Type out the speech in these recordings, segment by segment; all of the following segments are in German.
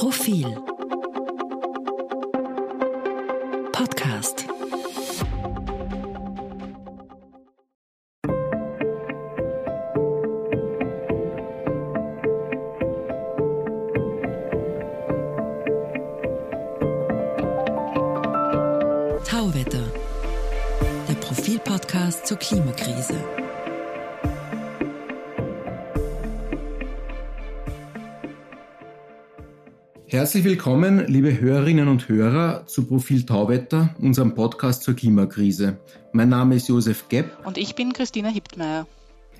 Profil. Podcast. Tauwetter, der Profil-Podcast zur Klimakrise. Herzlich willkommen, liebe Hörerinnen und Hörer, zu Profil Tauwetter, unserem Podcast zur Klimakrise. Mein Name ist Josef Gepp. Und ich bin Christina Hiptmeier.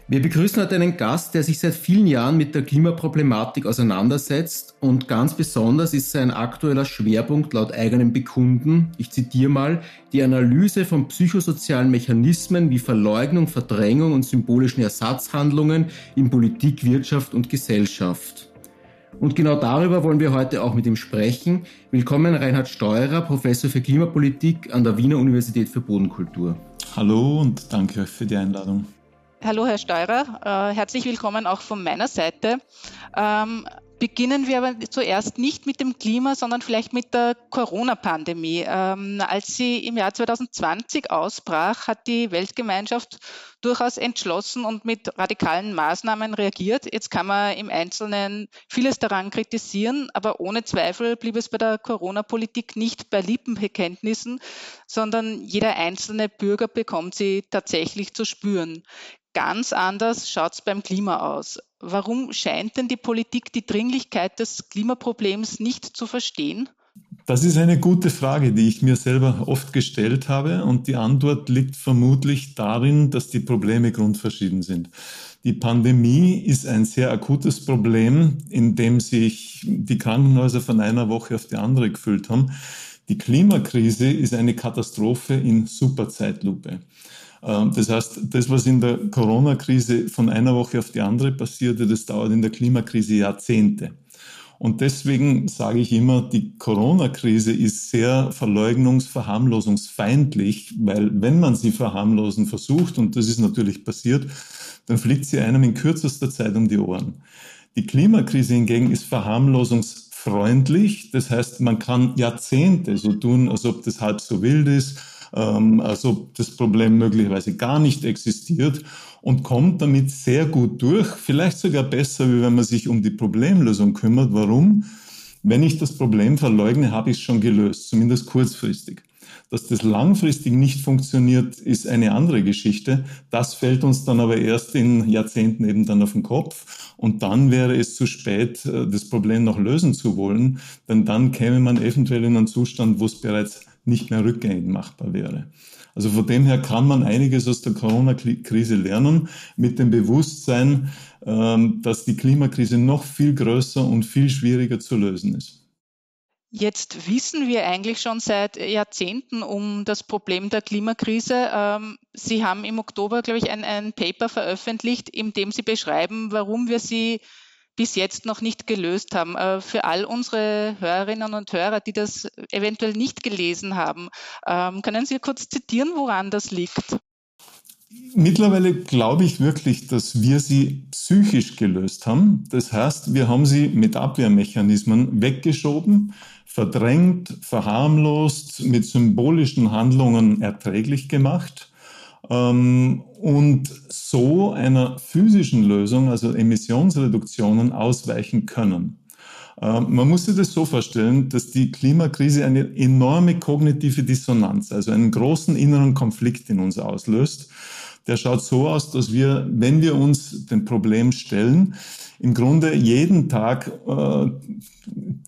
Wir begrüßen heute einen Gast, der sich seit vielen Jahren mit der Klimaproblematik auseinandersetzt und ganz besonders ist sein aktueller Schwerpunkt laut eigenem Bekunden, ich zitiere mal, die Analyse von psychosozialen Mechanismen wie Verleugnung, Verdrängung und symbolischen Ersatzhandlungen in Politik, Wirtschaft und Gesellschaft. Und genau darüber wollen wir heute auch mit ihm sprechen. Willkommen Reinhard Steurer, Professor für Klimapolitik an der Wiener Universität für Bodenkultur. Hallo und danke euch für die Einladung. Hallo, Herr Steurer. Äh, herzlich willkommen auch von meiner Seite. Ähm, Beginnen wir aber zuerst nicht mit dem Klima, sondern vielleicht mit der Corona-Pandemie. Ähm, als sie im Jahr 2020 ausbrach, hat die Weltgemeinschaft durchaus entschlossen und mit radikalen Maßnahmen reagiert. Jetzt kann man im Einzelnen vieles daran kritisieren, aber ohne Zweifel blieb es bei der Corona-Politik nicht bei Lippenbekenntnissen, sondern jeder einzelne Bürger bekommt sie tatsächlich zu spüren. Ganz anders schaut es beim Klima aus. Warum scheint denn die Politik die Dringlichkeit des Klimaproblems nicht zu verstehen? Das ist eine gute Frage, die ich mir selber oft gestellt habe und die Antwort liegt vermutlich darin, dass die Probleme grundverschieden sind. Die Pandemie ist ein sehr akutes Problem, in dem sich die Krankenhäuser von einer Woche auf die andere gefüllt haben. Die Klimakrise ist eine Katastrophe in Superzeitlupe. Ähm, das heißt, das, was in der Corona-Krise von einer Woche auf die andere passierte, das dauert in der Klimakrise Jahrzehnte. Und deswegen sage ich immer, die Corona-Krise ist sehr verleugnungs-, verharmlosungsfeindlich, weil wenn man sie verharmlosen versucht, und das ist natürlich passiert, dann fliegt sie einem in kürzester Zeit um die Ohren. Die Klimakrise hingegen ist verharmlosungsfreundlich. Das heißt, man kann Jahrzehnte so tun, als ob das halb so wild ist ähm, also das Problem möglicherweise gar nicht existiert und kommt damit sehr gut durch, vielleicht sogar besser, wie wenn man sich um die Problemlösung kümmert. Warum? Wenn ich das Problem verleugne, habe ich es schon gelöst, zumindest kurzfristig. Dass das langfristig nicht funktioniert, ist eine andere Geschichte. Das fällt uns dann aber erst in Jahrzehnten eben dann auf den Kopf. Und dann wäre es zu spät, äh, das Problem noch lösen zu wollen. Denn dann käme man eventuell in einen Zustand, wo es bereits nicht mehr rückgängig machbar wäre. Also von dem her kann man einiges aus der Corona-Krise lernen, mit dem Bewusstsein, ähm, dass die Klimakrise noch viel größer und viel schwieriger zu lösen ist. Jetzt wissen wir eigentlich schon seit Jahrzehnten um das Problem der Klimakrise. Ähm, sie haben im Oktober, glaube ich, ein, ein Paper veröffentlicht, in dem Sie beschreiben, warum wir sie bis jetzt noch nicht gelöst haben. Äh, für all unsere Hörerinnen und Hörer, die das eventuell nicht gelesen haben, ähm, können Sie kurz zitieren, woran das liegt? Mittlerweile glaube ich wirklich, dass wir sie psychisch gelöst haben. Das heißt, wir haben sie mit Abwehrmechanismen weggeschoben, verdrängt, verharmlost, mit symbolischen Handlungen erträglich gemacht und so einer physischen Lösung, also Emissionsreduktionen, ausweichen können. Ähm, man muss sich das so vorstellen, dass die Klimakrise eine enorme kognitive Dissonanz, also einen großen inneren Konflikt in uns auslöst. Der schaut so aus, dass wir, wenn wir uns dem Problem stellen, im Grunde jeden Tag äh,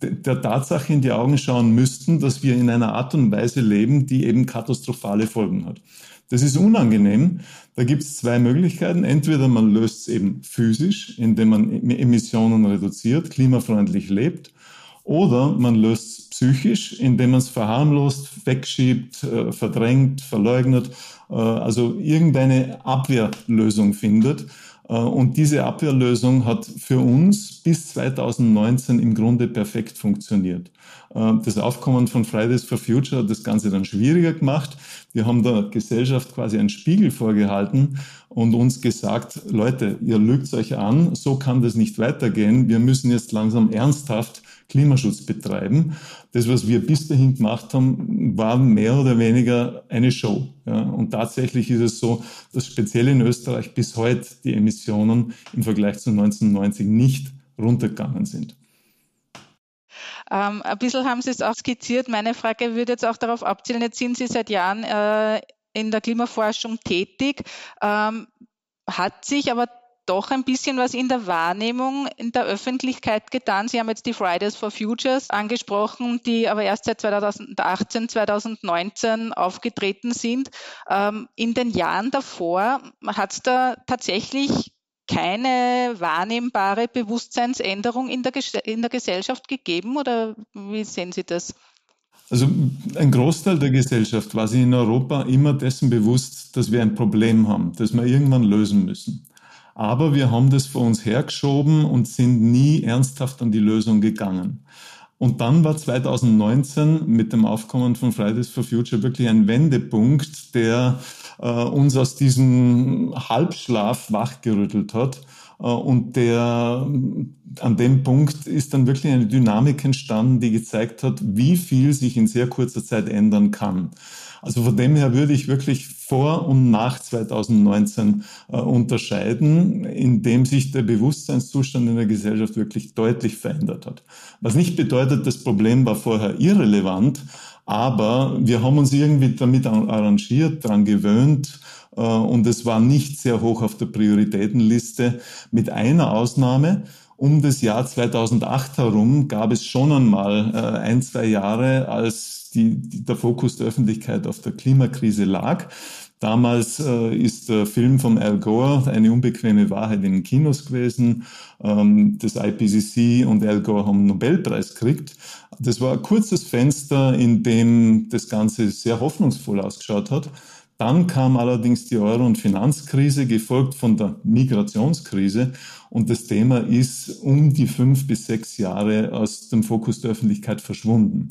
der Tatsache in die Augen schauen müssten, dass wir in einer Art und Weise leben, die eben katastrophale Folgen hat. Das ist unangenehm. Da gibt es zwei Möglichkeiten. Entweder man löst es eben physisch, indem man Emissionen reduziert, klimafreundlich lebt, oder man löst es psychisch, indem man es verharmlost, wegschiebt, äh, verdrängt, verleugnet, äh, also irgendeine Abwehrlösung findet. Äh, und diese Abwehrlösung hat für uns bis 2019 im Grunde perfekt funktioniert. Äh, das Aufkommen von Fridays for Future hat das Ganze dann schwieriger gemacht. Wir haben der Gesellschaft quasi einen Spiegel vorgehalten und uns gesagt, Leute, ihr lügt euch an, so kann das nicht weitergehen. Wir müssen jetzt langsam ernsthaft Klimaschutz betreiben. Das, was wir bis dahin gemacht haben, war mehr oder weniger eine Show. Ja. Und tatsächlich ist es so, dass speziell in Österreich bis heute die Emissionen im Vergleich zu 1990 nicht runtergegangen sind. Ähm, ein bisschen haben Sie es auch skizziert. Meine Frage würde jetzt auch darauf abzielen, jetzt sind Sie seit Jahren äh, in der Klimaforschung tätig. Ähm, hat sich aber doch ein bisschen was in der Wahrnehmung in der Öffentlichkeit getan. Sie haben jetzt die Fridays for Futures angesprochen, die aber erst seit 2018, 2019 aufgetreten sind. Ähm, in den Jahren davor hat es da tatsächlich keine wahrnehmbare Bewusstseinsänderung in der, in der Gesellschaft gegeben oder wie sehen Sie das? Also ein Großteil der Gesellschaft war sich in Europa immer dessen bewusst, dass wir ein Problem haben, das wir irgendwann lösen müssen. Aber wir haben das vor uns hergeschoben und sind nie ernsthaft an die Lösung gegangen. Und dann war 2019 mit dem Aufkommen von Fridays for Future wirklich ein Wendepunkt, der uns aus diesem Halbschlaf wachgerüttelt hat. Äh, und der, an dem Punkt ist dann wirklich eine Dynamik entstanden, die gezeigt hat, wie viel sich in sehr kurzer Zeit ändern kann. Also von dem her würde ich wirklich vor und nach 2019 äh, unterscheiden, indem sich der Bewusstseinszustand in der Gesellschaft wirklich deutlich verändert hat. Was nicht bedeutet, das Problem war vorher irrelevant, aber wir haben uns irgendwie damit arrangiert, daran gewöhnt, äh, und es war nicht sehr hoch auf der Prioritätenliste, mit einer Ausnahme. Um das Jahr 2008 herum gab es schon einmal äh, ein, zwei Jahre, als die, die, der Fokus der Öffentlichkeit auf der Klimakrise lag. Damals äh, ist der Film von Al Gore, Eine unbequeme Wahrheit in den Kinos gewesen. Ähm, das IPCC und Al Gore haben einen Nobelpreis gekriegt. Das war ein kurzes Fenster, in dem das Ganze sehr hoffnungsvoll ausgeschaut hat. Dann kam allerdings die Euro- und Finanzkrise, gefolgt von der Migrationskrise. Und das Thema ist um die fünf bis sechs Jahre aus dem Fokus der Öffentlichkeit verschwunden.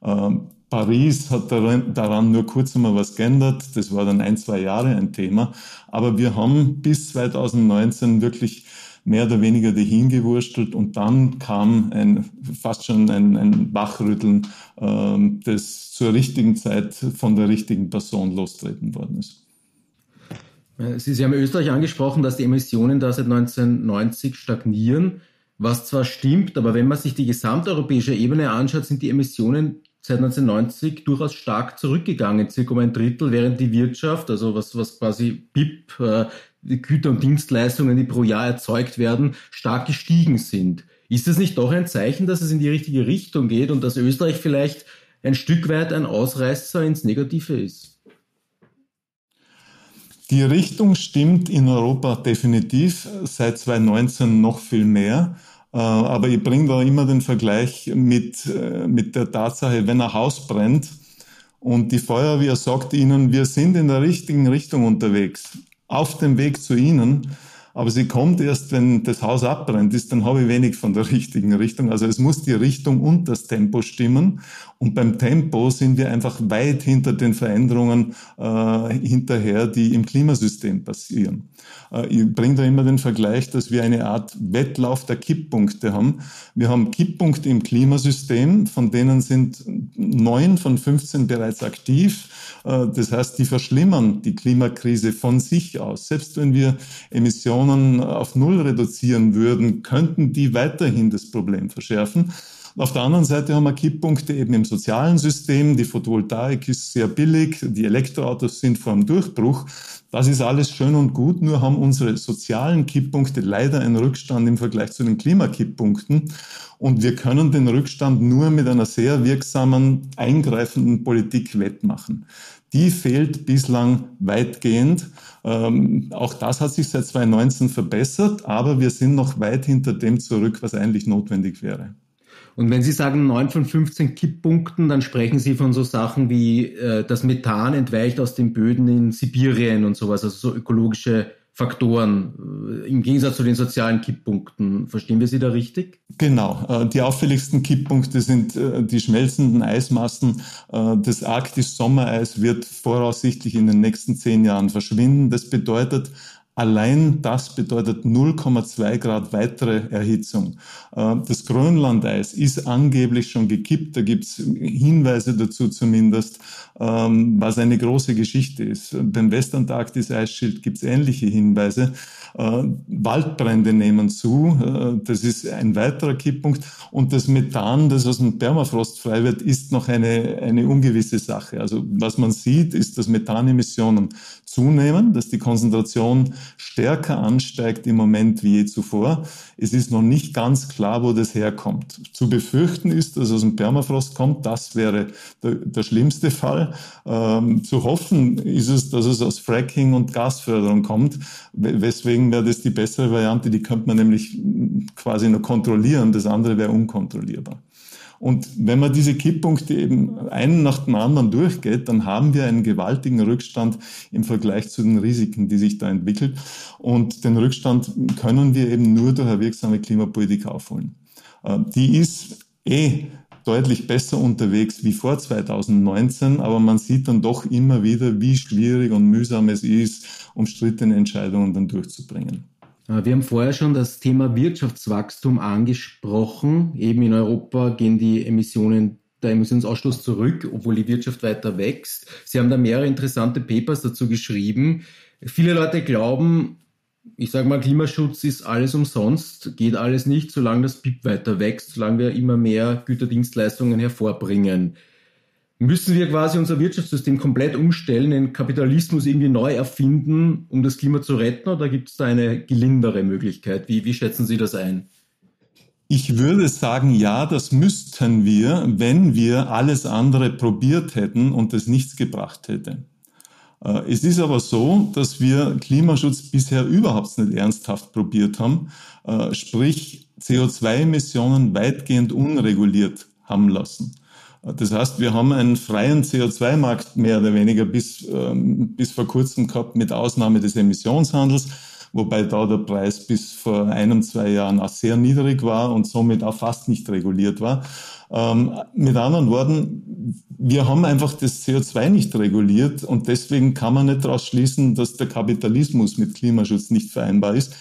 Ähm, Paris hat daran, nur kurz einmal was geändert. Das war dann ein, zwei Jahre ein Thema. Aber wir haben bis 2019 wirklich mehr oder weniger dahin gewurstelt und dann kam ein, fast schon ein, ein Wachrütteln, äh, das zur richtigen Zeit von der richtigen Person lostreten worden ist. Sie, Sie haben Österreich angesprochen, dass die Emissionen da seit 1990 stagnieren, was zwar stimmt, aber wenn man sich die gesamteuropäische Ebene anschaut, sind die Emissionen seit 1990 durchaus stark zurückgegangen, circa um ein Drittel, während die Wirtschaft, also was, was quasi BIP, äh, Güter und Dienstleistungen, die pro Jahr erzeugt werden, stark gestiegen sind. Ist das nicht doch ein Zeichen, dass es in die richtige Richtung geht und dass Österreich vielleicht ein Stück weit ein Ausreißer ins Negative ist? Die Richtung stimmt in Europa definitiv, seit 2019 noch viel mehr. Äh, aber ich bringe da immer den Vergleich mit, äh, mit der Tatsache, wenn ein Haus brennt und die Feuerwehr sagt Ihnen, wir sind in der richtigen Richtung unterwegs, auf dem Weg zu Ihnen, aber sie kommt erst, wenn das Haus abbrennt ist, dann habe ich wenig von der richtigen Richtung. Also es muss die Richtung und das Tempo stimmen. Und beim Tempo sind wir einfach weit hinter den Veränderungen äh, hinterher, die im Klimasystem passieren. Äh, ich bringe da immer den Vergleich, dass wir eine Art Wettlauf der Kipppunkte haben. Wir haben Kipppunkte im Klimasystem, von denen sind neun von 15 bereits aktiv. Äh, das heißt, die verschlimmern die Klimakrise von sich aus. Selbst wenn wir Emissionen auf Null reduzieren würden, könnten die weiterhin das Problem verschärfen. Auf der anderen Seite haben wir Kipppunkte eben im sozialen System. Die Photovoltaik ist sehr billig, die Elektroautos sind vor dem Durchbruch. Das ist alles schön und gut, nur haben unsere sozialen Kipppunkte leider einen Rückstand im Vergleich zu den Klimakipppunkten. Und wir können den Rückstand nur mit einer sehr wirksamen, eingreifenden Politik wettmachen. Die fehlt bislang weitgehend. Ähm, auch das hat sich seit 2019 verbessert, aber wir sind noch weit hinter dem zurück, was eigentlich notwendig wäre. Und wenn Sie sagen 9 von 15 Kipppunkten, dann sprechen Sie von so Sachen wie äh, das Methan entweicht aus den Böden in Sibirien und sowas, also so ökologische Faktoren im Gegensatz zu den sozialen Kipppunkten. Verstehen wir Sie da richtig? Genau. Äh, die auffälligsten Kipppunkte sind äh, die schmelzenden Eismassen. Äh, das Arktis-Sommereis wird voraussichtlich in den nächsten zehn Jahren verschwinden. Das bedeutet, Allein das bedeutet 0,2 Grad weitere Erhitzung. Äh, das Grönlandeis ist angeblich schon gekippt. Da gibt es Hinweise dazu zumindest, ähm, was eine große Geschichte ist. Beim Westantarktis-Eisschild gibt es ähnliche Hinweise. Äh, Waldbrände nehmen zu. Äh, das ist ein weiterer Kipppunkt. Und das Methan, das aus dem Permafrost frei wird, ist noch eine, eine ungewisse Sache. Also was man sieht, ist, dass Methanemissionen zunehmen, dass die Konzentration stärker ansteigt im Moment wie je zuvor. Es ist noch nicht ganz klar, wo das herkommt. Zu befürchten ist, dass es aus dem Permafrost kommt. Das wäre der, der schlimmste Fall. Ähm, zu hoffen ist es, dass es aus Fracking und Gasförderung kommt. Weswegen wäre das die bessere Variante. Die könnte man nämlich quasi nur kontrollieren. Das andere wäre unkontrollierbar. Und wenn man diese Kipppunkte eben einen nach dem anderen durchgeht, dann haben wir einen gewaltigen Rückstand im Vergleich zu den Risiken, die sich da entwickelt. Und den Rückstand können wir eben nur durch eine wirksame Klimapolitik aufholen. Äh, die ist eh deutlich besser unterwegs wie vor 2019, aber man sieht dann doch immer wieder, wie schwierig und mühsam es ist, umstrittene Entscheidungen dann durchzubringen. Äh, wir haben vorher schon das Thema Wirtschaftswachstum angesprochen. Eben in Europa gehen die Emissionen der Emissionsausstoß zurück, obwohl die Wirtschaft weiter wächst. Sie haben da mehrere interessante Papers dazu geschrieben. Viele Leute glauben, ich sage mal, Klimaschutz ist alles umsonst, geht alles nicht, solange das BIP weiter wächst, solange wir immer mehr Güterdienstleistungen hervorbringen müssen wir quasi unser Wirtschaftssystem komplett umstellen, den Kapitalismus irgendwie neu erfinden, um das Klima zu retten? Oder gibt es da eine gelindere Möglichkeit? Wie, wie schätzen Sie das ein? Ich würde sagen, ja, das müssten wir, wenn wir alles andere probiert hätten und es nichts gebracht hätte. Äh, es ist aber so, dass wir Klimaschutz bisher überhaupt nicht ernsthaft probiert haben, äh, sprich CO2-Emissionen weitgehend unreguliert haben lassen. Das heißt, wir haben einen freien CO2-Markt mehr oder weniger bis, ähm, bis vor kurzem gehabt, mit Ausnahme des Emissionshandels, wobei da der Preis bis vor einem, zwei Jahren auch sehr niedrig war und somit auch fast nicht reguliert war. Ähm, mit anderen Worten, wir haben einfach das CO2 nicht reguliert und deswegen kann man nicht daraus schließen, dass der Kapitalismus mit Klimaschutz nicht vereinbar ist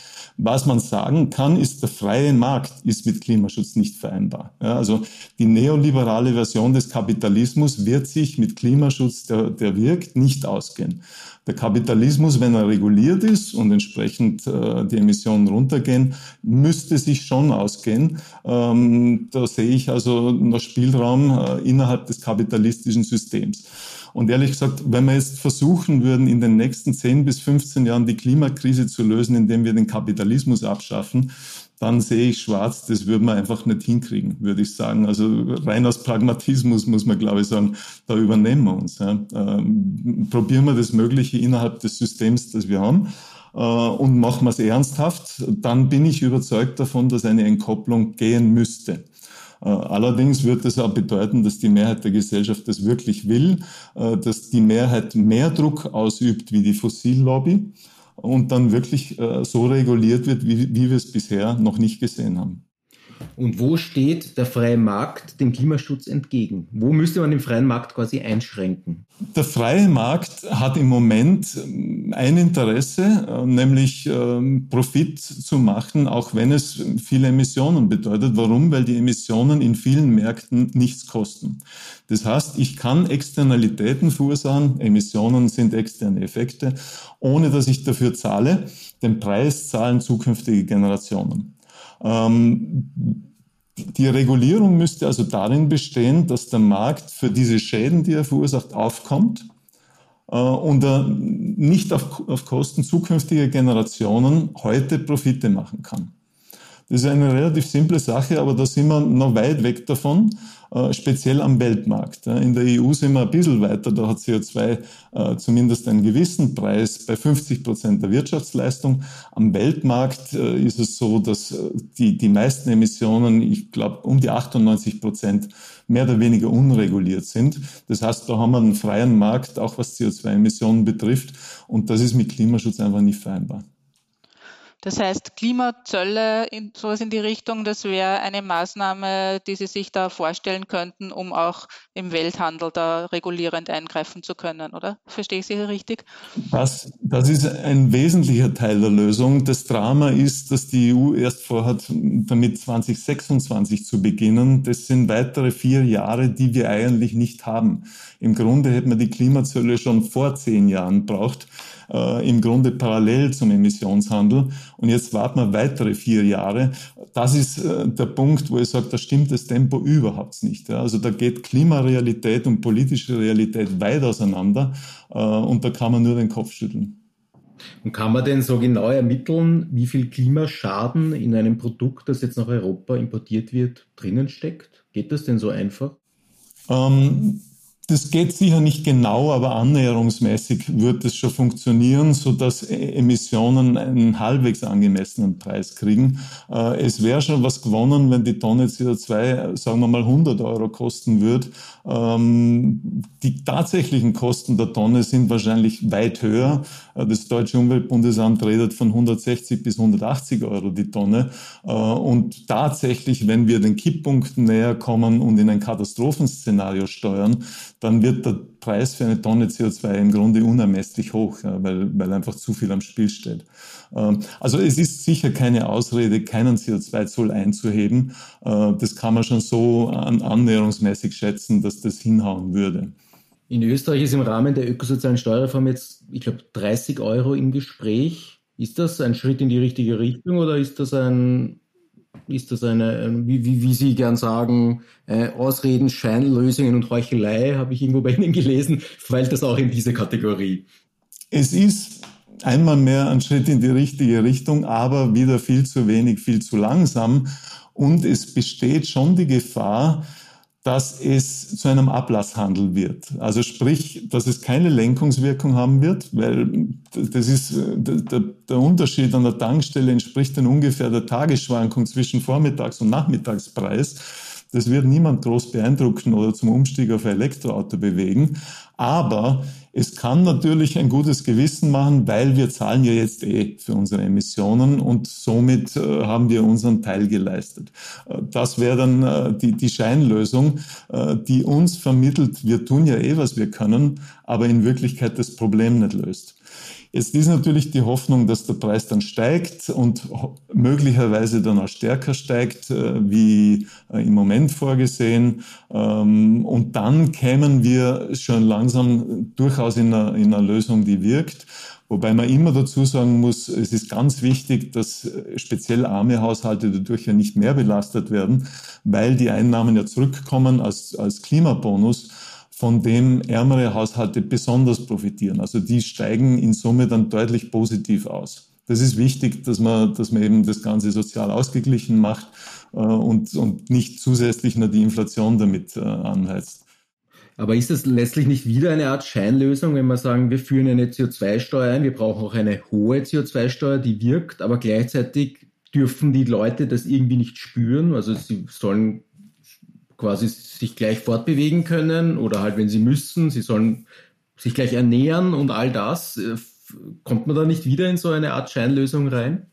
was man sagen kann, ist, der freie Markt ist mit Klimaschutz nicht vereinbar. Ja, also die neoliberale Version des Kapitalismus wird sich mit Klimaschutz, der, der wirkt, nicht ausgehen. Der Kapitalismus, wenn er reguliert ist und entsprechend äh, die Emissionen runtergehen, müsste sich schon ausgehen. Ähm, da sehe ich also noch Spielraum äh, innerhalb des kapitalistischen Systems. Und ehrlich gesagt, wenn wir jetzt versuchen würden, in den nächsten 10 bis 15 Jahren die Klimakrise zu lösen, indem wir den Kapitalismus abschaffen, dann sehe ich schwarz, das würden wir einfach nicht hinkriegen, würde ich sagen. Also rein aus Pragmatismus muss man, glaube ich, sagen, da übernehmen wir uns. Ja. Ähm, probieren wir das Mögliche innerhalb des Systems, das wir haben äh, und machen wir es ernsthaft, dann bin ich überzeugt davon, dass eine Entkopplung gehen müsste. Äh, allerdings wird es auch bedeuten, dass die Mehrheit der Gesellschaft das wirklich will, äh, dass die Mehrheit mehr Druck ausübt wie die Fossillobby und dann wirklich äh, so reguliert wird, wie, wie wir es bisher noch nicht gesehen haben. Und wo steht der freie Markt dem Klimaschutz entgegen? Wo müsste man den freien Markt quasi einschränken? Der freie Markt hat im Moment ähm, ein Interesse, äh, nämlich ähm, Profit zu machen, auch wenn es viele Emissionen bedeutet. Warum? Weil die Emissionen in vielen Märkten nichts kosten. Das heißt, ich kann Externalitäten verursachen, Emissionen sind externe Effekte, ohne dass ich dafür zahle. Den Preis zahlen zukünftige Generationen. Ähm, die Regulierung müsste also darin bestehen, dass der Markt für diese Schäden, die er verursacht, aufkommt äh, und er nicht auf, auf Kosten zukünftiger Generationen heute Profite machen kann. Das ist eine relativ simple Sache, aber da sind wir noch weit weg davon. Äh, speziell am Weltmarkt. In der EU sind wir ein bisschen weiter, da hat CO2 äh, zumindest einen gewissen Preis bei 50 Prozent der Wirtschaftsleistung. Am Weltmarkt äh, ist es so, dass die, die meisten Emissionen, ich glaube, um die 98 Prozent mehr oder weniger unreguliert sind. Das heißt, da haben wir einen freien Markt, auch was CO2-Emissionen betrifft. Und das ist mit Klimaschutz einfach nicht vereinbar. Das heißt, Klimazölle, sowas in die Richtung, das wäre eine Maßnahme, die Sie sich da vorstellen könnten, um auch im Welthandel da regulierend eingreifen zu können, oder? Verstehe ich Sie richtig? Das, das ist ein wesentlicher Teil der Lösung. Das Drama ist, dass die EU erst vorhat, damit 2026 zu beginnen. Das sind weitere vier Jahre, die wir eigentlich nicht haben. Im Grunde hätten wir die Klimazölle schon vor zehn Jahren braucht äh, im Grunde parallel zum Emissionshandel. Und jetzt warten wir weitere vier Jahre. Das ist äh, der Punkt, wo ich sage, da stimmt das Tempo überhaupt nicht. Ja. Also da geht Klimarealität und politische Realität weit auseinander äh, und da kann man nur den Kopf schütteln. Und kann man denn so genau ermitteln, wie viel Klimaschaden in einem Produkt, das jetzt nach Europa importiert wird, drinnen steckt? Geht das denn so einfach? Ähm, das geht sicher nicht genau, aber annäherungsmäßig wird es schon funktionieren, so dass Emissionen einen halbwegs angemessenen Preis kriegen. Äh, es wäre schon was gewonnen, wenn die Tonne CO2, sagen wir mal, 100 Euro kosten würde. Ähm, die tatsächlichen Kosten der Tonne sind wahrscheinlich weit höher. Äh, das Deutsche Umweltbundesamt redet von 160 bis 180 Euro die Tonne. Äh, und tatsächlich, wenn wir den Kipppunkten näher kommen und in ein Katastrophenszenario steuern, dann wird der Preis für eine Tonne CO2 im Grunde unermesslich hoch, weil, weil einfach zu viel am Spiel steht. Ähm, also es ist sicher keine Ausrede, keinen CO2-Zoll einzuheben. Äh, das kann man schon so annäherungsmäßig schätzen, dass das hinhauen würde. In Österreich ist im Rahmen der ökosozialen Steuerreform jetzt, ich glaube, 30 Euro im Gespräch. Ist das ein Schritt in die richtige Richtung oder ist das ein ist das eine, wie, wie, wie Sie gern sagen, äh, Ausreden, Scheinlösungen und Heuchelei, habe ich irgendwo bei Ihnen gelesen, fällt das auch in diese Kategorie? Es ist einmal mehr ein Schritt in die richtige Richtung, aber wieder viel zu wenig, viel zu langsam. Und es besteht schon die Gefahr, dass es zu einem Ablasshandel wird. Also sprich, dass es keine Lenkungswirkung haben wird, weil das ist der, der Unterschied an der Tankstelle entspricht dann ungefähr der Tagesschwankung zwischen Vormittags- und Nachmittagspreis. Das wird niemand groß beeindrucken oder zum Umstieg auf Elektroauto bewegen. Aber es kann natürlich ein gutes Gewissen machen, weil wir zahlen ja jetzt eh für unsere Emissionen und somit äh, haben wir unseren Teil geleistet. Äh, das wäre dann äh, die, die Scheinlösung, äh, die uns vermittelt, wir tun ja eh, was wir können, aber in Wirklichkeit das Problem nicht löst. Jetzt ist natürlich die Hoffnung, dass der Preis dann steigt und möglicherweise dann auch stärker steigt, äh, wie äh, im Moment vorgesehen. Ähm, und dann kämen wir schon langsam durchaus in einer, in einer Lösung, die wirkt. Wobei man immer dazu sagen muss, es ist ganz wichtig, dass äh, speziell arme Haushalte dadurch ja nicht mehr belastet werden, weil die Einnahmen ja zurückkommen als, als Klimabonus von dem ärmere Haushalte besonders profitieren. Also die steigen in Summe dann deutlich positiv aus. Das ist wichtig, dass man, dass man eben das Ganze sozial ausgeglichen macht äh, und, und nicht zusätzlich nur die Inflation damit äh, anheizt. Aber ist das letztlich nicht wieder eine Art Scheinlösung, wenn wir sagen, wir führen eine CO2-Steuer ein, wir brauchen auch eine hohe CO2-Steuer, die wirkt, aber gleichzeitig dürfen die Leute das irgendwie nicht spüren, also sie sollen quasi sich gleich fortbewegen können oder halt, wenn sie müssen, sie sollen sich gleich ernähren und all das. Äh, kommt man da nicht wieder in so eine Art Scheinlösung rein?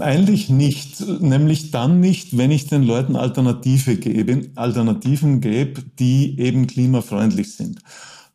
Eigentlich nicht, nämlich dann nicht, wenn ich den Leuten Alternative gebe, Alternativen gebe, die eben klimafreundlich sind.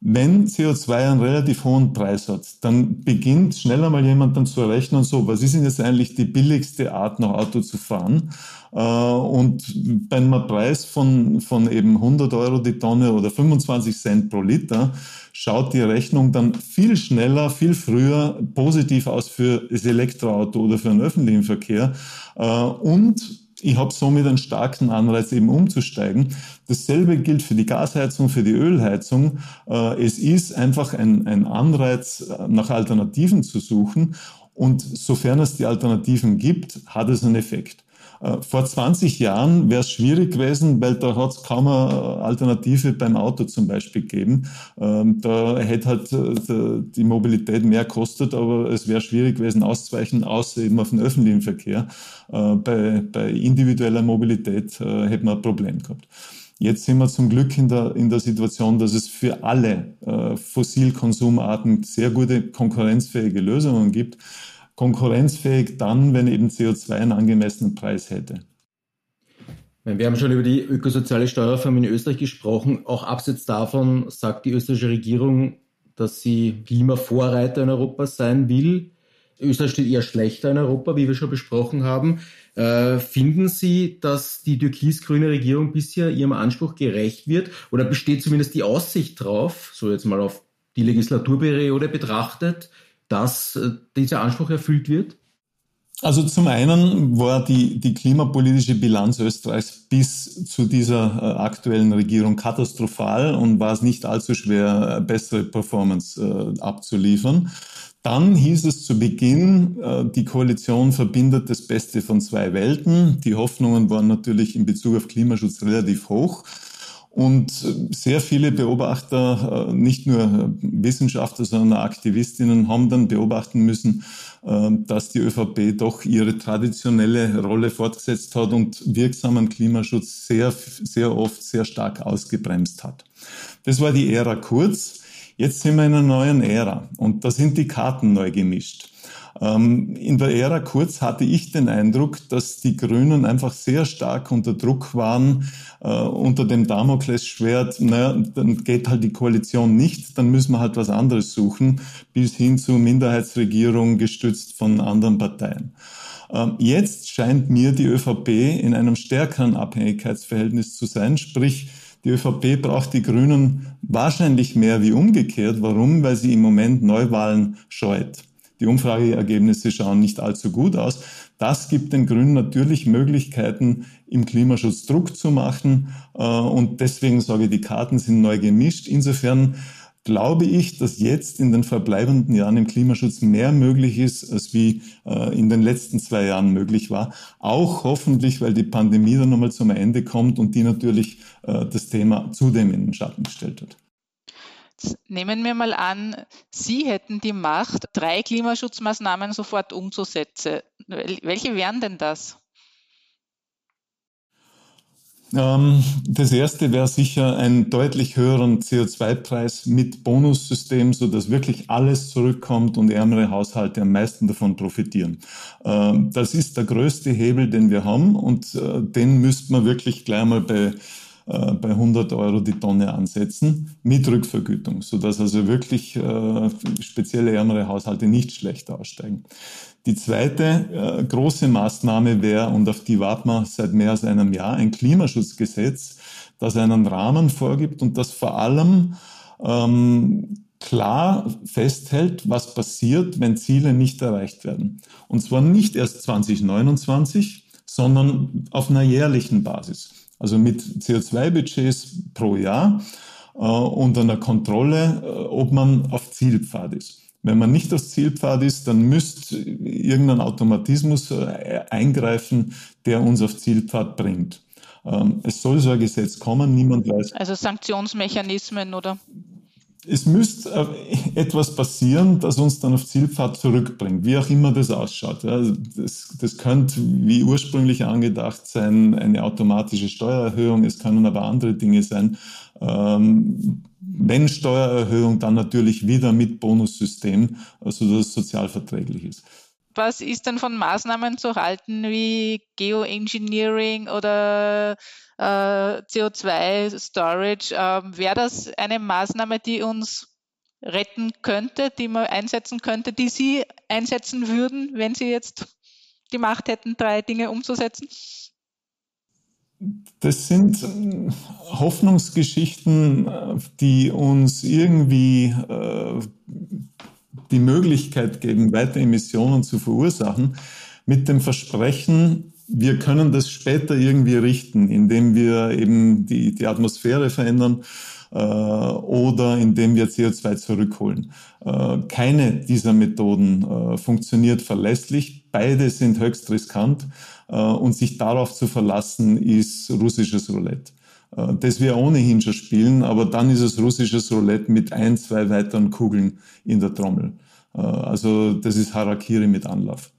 Wenn CO2 einen relativ hohen Preis hat, dann beginnt schneller mal jemand dann zu rechnen, so, was ist denn jetzt eigentlich die billigste Art, noch Auto zu fahren? Äh, und bei einem Preis von, von eben 100 Euro die Tonne oder 25 Cent pro Liter, schaut die Rechnung dann viel schneller, viel früher positiv aus für das Elektroauto oder für den öffentlichen Verkehr. Äh, und ich habe somit einen starken Anreiz, eben umzusteigen. Dasselbe gilt für die Gasheizung, für die Ölheizung. Äh, es ist einfach ein, ein Anreiz, äh, nach Alternativen zu suchen. Und sofern es die Alternativen gibt, hat es einen Effekt. Äh, vor 20 Jahren wäre es schwierig gewesen, weil da hat es kaum eine Alternative beim Auto zum Beispiel gegeben. Ähm, da hätte halt äh, die Mobilität mehr kostet, aber es wäre schwierig gewesen auszuweichen, außer eben auf den öffentlichen Verkehr. Äh, bei, bei individueller Mobilität hätte man ein Problem gehabt. Jetzt sind wir zum Glück in der, in der Situation, dass es für alle äh, Fossilkonsumarten sehr gute konkurrenzfähige Lösungen gibt. Konkurrenzfähig dann, wenn eben CO2 einen angemessenen Preis hätte. Wir haben schon über die ökosoziale Steuerreform in Österreich gesprochen. Auch abseits davon sagt die österreichische Regierung, dass sie Klimavorreiter in Europa sein will. Österreich steht eher schlechter in Europa, wie wir schon besprochen haben. Äh, finden Sie, dass die türkis-grüne Regierung bisher ihrem Anspruch gerecht wird? Oder besteht zumindest die Aussicht drauf, so jetzt mal auf die Legislaturperiode betrachtet, dass äh, dieser Anspruch erfüllt wird? Also zum einen war die, die klimapolitische Bilanz Österreichs bis zu dieser äh, aktuellen Regierung katastrophal und war es nicht allzu schwer, bessere Performance äh, abzuliefern. Dann hieß es zu Beginn, äh, die Koalition verbindet das Beste von zwei Welten. Die Hoffnungen waren natürlich in Bezug auf Klimaschutz relativ hoch. Und sehr viele Beobachter, äh, nicht nur Wissenschaftler, sondern Aktivistinnen, haben dann beobachten müssen, äh, dass die ÖVP doch ihre traditionelle Rolle fortgesetzt hat und wirksamen Klimaschutz sehr, sehr oft sehr stark ausgebremst hat. Das war die Ära Kurz. Jetzt sind wir in einer neuen Ära und da sind die Karten neu gemischt. Ähm, in der Ära Kurz hatte ich den Eindruck, dass die Grünen einfach sehr stark unter Druck waren, äh, unter dem Damoklesschwert, naja, dann geht halt die Koalition nicht, dann müssen wir halt was anderes suchen, bis hin zu Minderheitsregierung gestützt von anderen Parteien. Ähm, jetzt scheint mir die ÖVP in einem stärkeren Abhängigkeitsverhältnis zu sein, sprich die ÖVP braucht die Grünen wahrscheinlich mehr wie umgekehrt. Warum? Weil sie im Moment Neuwahlen scheut. Die Umfrageergebnisse schauen nicht allzu gut aus. Das gibt den Grünen natürlich Möglichkeiten, im Klimaschutz Druck zu machen. Äh, und deswegen sage ich, die Karten sind neu gemischt. Insofern glaube ich, dass jetzt in den verbleibenden Jahren im Klimaschutz mehr möglich ist, als wie äh, in den letzten zwei Jahren möglich war. Auch hoffentlich, weil die Pandemie dann nochmal zum Ende kommt und die natürlich äh, das Thema zudem in den Schatten gestellt hat. Nehmen wir mal an, Sie hätten die Macht, drei Klimaschutzmaßnahmen sofort umzusetzen. Welche wären denn das? Ähm, das erste wäre sicher einen deutlich höheren CO2-Preis mit Bonussystem, so dass wirklich alles zurückkommt und ärmere Haushalte am meisten davon profitieren. Ähm, das ist der größte Hebel, den wir haben und äh, den müsste man wirklich gleich mal bei äh, bei 100 Euro die Tonne ansetzen mit Rückvergütung, sodass also wirklich äh, spezielle ärmere Haushalte nicht schlecht aussteigen. Die zweite äh, große Maßnahme wäre, und auf die warten wir seit mehr als einem Jahr, ein Klimaschutzgesetz, das einen Rahmen vorgibt und das vor allem ähm, klar festhält, was passiert, wenn Ziele nicht erreicht werden. Und zwar nicht erst 2029, sondern auf einer jährlichen Basis. Also mit CO2-Budgets pro Jahr äh, und einer Kontrolle, äh, ob man auf Zielpfad ist. Wenn man nicht auf Zielpfad ist, dann müsste irgendein Automatismus äh, eingreifen, der uns auf Zielpfad bringt. Ähm, es soll so ein Gesetz kommen, niemand weiß. Also Sanktionsmechanismen oder? Es müsste äh, etwas passieren, das uns dann auf Zielpfad zurückbringt, wie auch immer das ausschaut. Das, das könnte, wie ursprünglich angedacht sein, eine automatische Steuererhöhung. Es können aber andere Dinge sein. Ähm, wenn Steuererhöhung, dann natürlich wieder mit Bonussystem, also dass es sozialverträglich ist. Was ist denn von Maßnahmen zu halten wie Geoengineering oder äh, CO2-Storage? Äh, Wäre das eine Maßnahme, die uns retten könnte, die man einsetzen könnte, die Sie einsetzen würden, wenn Sie jetzt die Macht hätten, drei Dinge umzusetzen? Das sind äh, Hoffnungsgeschichten, äh, die uns irgendwie äh, die Möglichkeit geben, weiter Emissionen zu verursachen, mit dem Versprechen, wir können das später irgendwie richten, indem wir eben die, die Atmosphäre verändern äh, oder indem wir CO2 zurückholen. Äh, keine dieser Methoden äh, funktioniert verlässlich. Beide sind höchst riskant äh, und sich darauf zu verlassen, ist russisches Roulette. Äh, das wir ohnehin schon spielen, aber dann ist es russisches Roulette mit ein, zwei weiteren Kugeln in der Trommel. Äh, also das ist Harakiri mit Anlauf.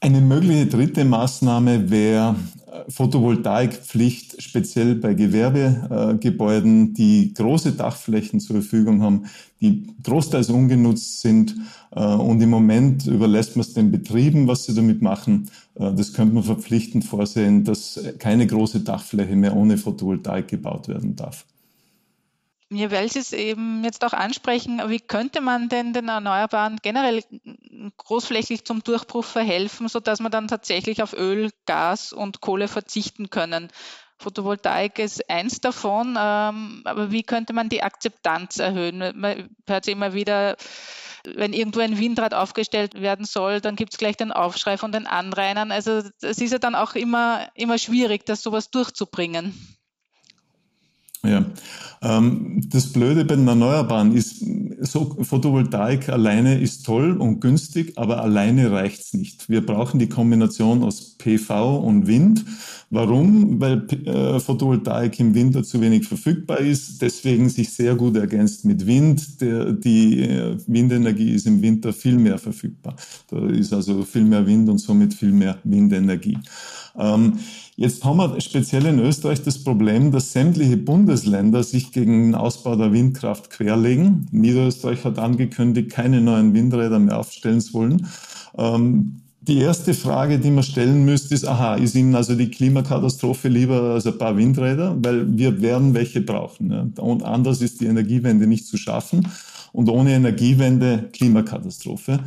Eine mögliche dritte Maßnahme wäre äh, Photovoltaikpflicht, speziell bei Gewerbegebäuden, die große Dachflächen zur Verfügung haben, die großteils ungenutzt sind. Äh, und im Moment überlässt man es den Betrieben, was sie damit machen. Äh, das könnte man verpflichtend vorsehen, dass keine große Dachfläche mehr ohne Photovoltaik gebaut werden darf. Ja, weil Sie es eben jetzt auch ansprechen, wie könnte man denn den Erneuerbaren generell großflächig zum Durchbruch verhelfen, sodass man dann tatsächlich auf Öl, Gas und Kohle verzichten können? Photovoltaik ist eins davon, ähm, aber wie könnte man die Akzeptanz erhöhen? Man hört immer wieder, wenn irgendwo ein Windrad aufgestellt werden soll, dann gibt es gleich den Aufschrei von den Anrainern. Also es ist ja dann auch immer, immer schwierig, das sowas durchzubringen. Ja, ähm, das Blöde bei den Erneuerbaren ist, so Photovoltaik alleine ist toll und günstig, aber alleine reicht's nicht. Wir brauchen die Kombination aus PV und Wind. Warum? Weil äh, Photovoltaik im Winter zu wenig verfügbar ist, deswegen sich sehr gut ergänzt mit Wind. Der, die äh, Windenergie ist im Winter viel mehr verfügbar. Da ist also viel mehr Wind und somit viel mehr Windenergie. Ähm, Jetzt haben wir speziell in Österreich das Problem, dass sämtliche Bundesländer sich gegen den Ausbau der Windkraft querlegen. Niederösterreich hat angekündigt, keine neuen Windräder mehr aufstellen zu wollen. Ähm, die erste Frage, die man stellen müsste, ist, aha, ist Ihnen also die Klimakatastrophe lieber als ein paar Windräder? Weil wir werden welche brauchen. Und anders ist die Energiewende nicht zu schaffen und ohne Energiewende Klimakatastrophe.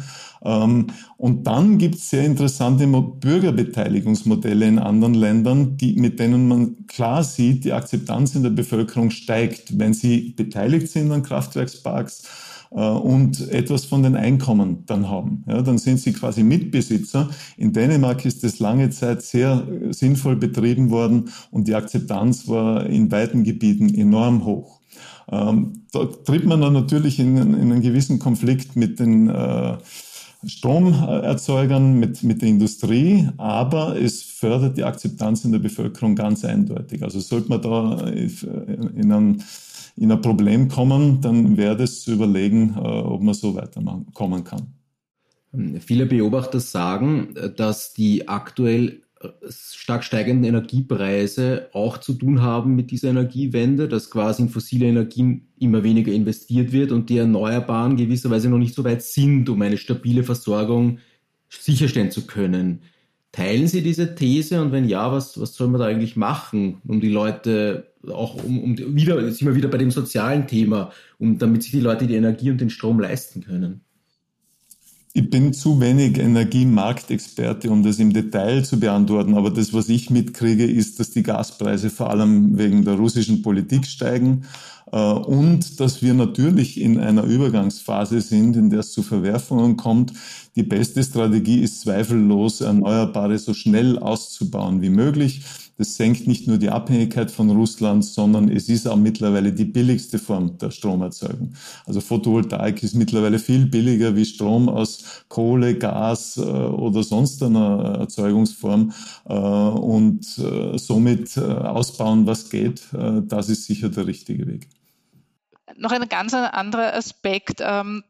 Ähm, und dann gibt es sehr interessante Bürgerbeteiligungsmodelle in anderen Ländern, die, mit denen man klar sieht, die Akzeptanz in der Bevölkerung steigt, wenn sie beteiligt sind an Kraftwerksparks äh, und etwas von den Einkommen dann haben. Ja, dann sind sie quasi Mitbesitzer. In Dänemark ist das lange Zeit sehr sinnvoll betrieben worden und die Akzeptanz war in weiten Gebieten enorm hoch. Ähm, da tritt man dann natürlich in, in, einen gewissen Konflikt mit den äh, Stromerzeugern, mit, mit der Industrie, aber es fördert die Akzeptanz in der Bevölkerung ganz eindeutig. Also sollte man da in ein, in ein Problem kommen, dann wäre es zu überlegen, äh, ob man so weiterkommen kann. Viele Beobachter sagen, dass die aktuell stark steigenden Energiepreise auch zu tun haben mit dieser Energiewende, dass quasi in fossile Energien immer weniger investiert wird und die Erneuerbaren gewisserweise noch nicht so weit sind, um eine stabile Versorgung sicherstellen zu können. Teilen Sie diese These und wenn ja, was, was soll man da eigentlich machen, um die Leute auch um, um wieder, sind wir wieder bei dem sozialen Thema, um damit sich die Leute die Energie und den Strom leisten können? Ich bin zu wenig Energiemarktexperte, um das im Detail zu beantworten. Aber das, was ich mitkriege, ist, dass die Gaspreise vor allem wegen der russischen Politik steigen äh, und dass wir natürlich in einer Übergangsphase sind, in der es zu Verwerfungen kommt. Die beste Strategie ist zweifellos, Erneuerbare so schnell auszubauen wie möglich. Das senkt nicht nur die Abhängigkeit von Russland, sondern es ist auch mittlerweile die billigste Form der Stromerzeugung. Also Photovoltaik ist mittlerweile viel billiger wie Strom aus Kohle, Gas äh, oder sonst einer Erzeugungsform. Äh, und äh, somit ausbauen, was geht, das ist sicher der richtige Weg. Noch ein ganz anderer Aspekt. Ähm,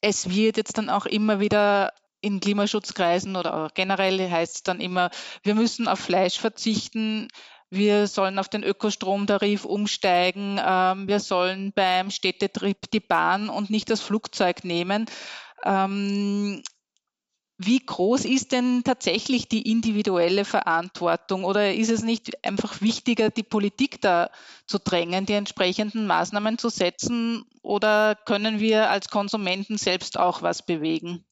es wird jetzt dann auch immer wieder in Klimaschutzkreisen oder generell heißt es dann immer, wir müssen auf Fleisch verzichten, wir sollen auf den Ökostromtarif umsteigen, ähm, wir sollen beim Städtetrip die Bahn und nicht das Flugzeug nehmen. Ähm, wie groß ist denn tatsächlich die individuelle Verantwortung oder ist es nicht einfach wichtiger, die Politik da zu drängen, die entsprechenden Maßnahmen zu setzen oder können wir als Konsumenten selbst auch was bewegen?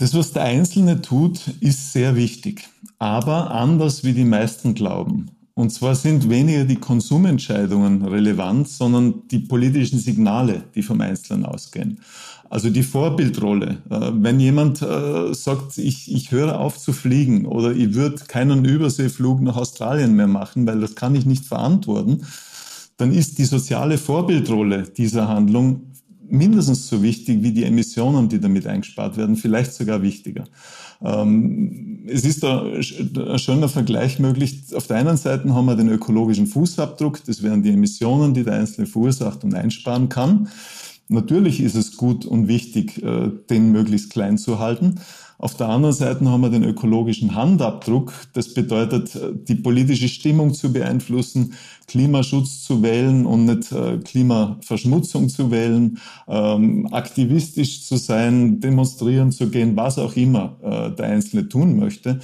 Das, was der Einzelne tut, ist sehr wichtig, aber anders wie die meisten glauben. Und zwar sind weniger die Konsumentscheidungen relevant, sondern die politischen Signale, die vom Einzelnen ausgehen. Also die Vorbildrolle. Äh, wenn jemand äh, sagt, ich, ich höre auf zu fliegen oder ich würde keinen Überseeflug nach Australien mehr machen, weil das kann ich nicht verantworten, dann ist die soziale Vorbildrolle dieser Handlung mindestens so wichtig wie die Emissionen, die damit eingespart werden, vielleicht sogar wichtiger. Ähm, es ist ein schöner Vergleich möglich. Auf der einen Seite haben wir den ökologischen Fußabdruck, das wären die Emissionen, die der Einzelne verursacht und einsparen kann. Natürlich ist es gut und wichtig, äh, den möglichst klein zu halten. Auf der anderen Seite haben wir den ökologischen Handabdruck. Das bedeutet, die politische Stimmung zu beeinflussen, Klimaschutz zu wählen und nicht äh, Klimaverschmutzung zu wählen, ähm, aktivistisch zu sein, demonstrieren zu gehen, was auch immer äh, der Einzelne tun möchte.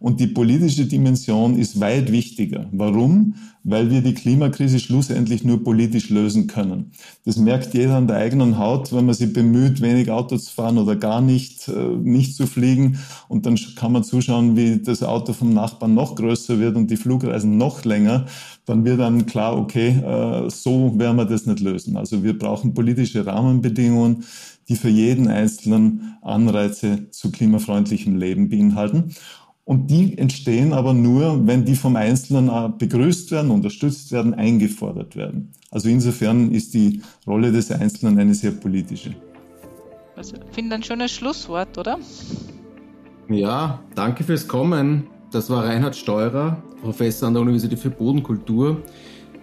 Und die politische Dimension ist weit wichtiger. Warum? Weil wir die Klimakrise schlussendlich nur politisch lösen können. Das merkt jeder an der eigenen Haut, wenn man sich bemüht, wenig Auto zu fahren oder gar nicht, äh, nicht zu fliegen. Und dann kann man zuschauen, wie das Auto vom Nachbarn noch größer wird und die Flugreisen noch länger. Dann wird dann klar, okay, äh, so werden wir das nicht lösen. Also wir brauchen politische Rahmenbedingungen, die für jeden Einzelnen Anreize zu klimafreundlichem Leben beinhalten. Und die entstehen aber nur, wenn die vom Einzelnen begrüßt werden, unterstützt werden, eingefordert werden. Also insofern ist die Rolle des Einzelnen eine sehr politische. Also, ich finde ein schönes Schlusswort, oder? Ja, danke fürs Kommen. Das war Reinhard Steurer, Professor an der Universität für Bodenkultur.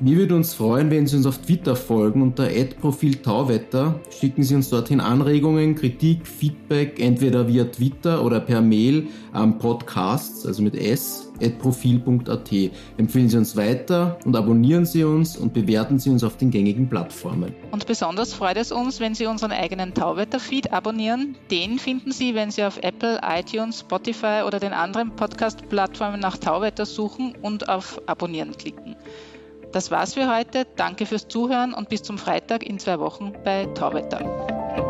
Wir würden uns freuen, wenn Sie uns auf Twitter folgen unter Profil Tauwetter. Schicken Sie uns dorthin Anregungen, Kritik, Feedback, entweder via Twitter oder per Mail am Podcasts, also mit s, profil.at. Empfehlen Sie uns weiter und abonnieren Sie uns und bewerten Sie uns auf den gängigen Plattformen. Und besonders freut es uns, wenn Sie unseren eigenen Tauwetter-Feed abonnieren. Den finden Sie, wenn Sie auf Apple, iTunes, Spotify oder den anderen Podcast-Plattformen nach Tauwetter suchen und auf Abonnieren klicken. Das war's für heute. Danke fürs Zuhören und bis zum Freitag in zwei Wochen bei Tauwetter.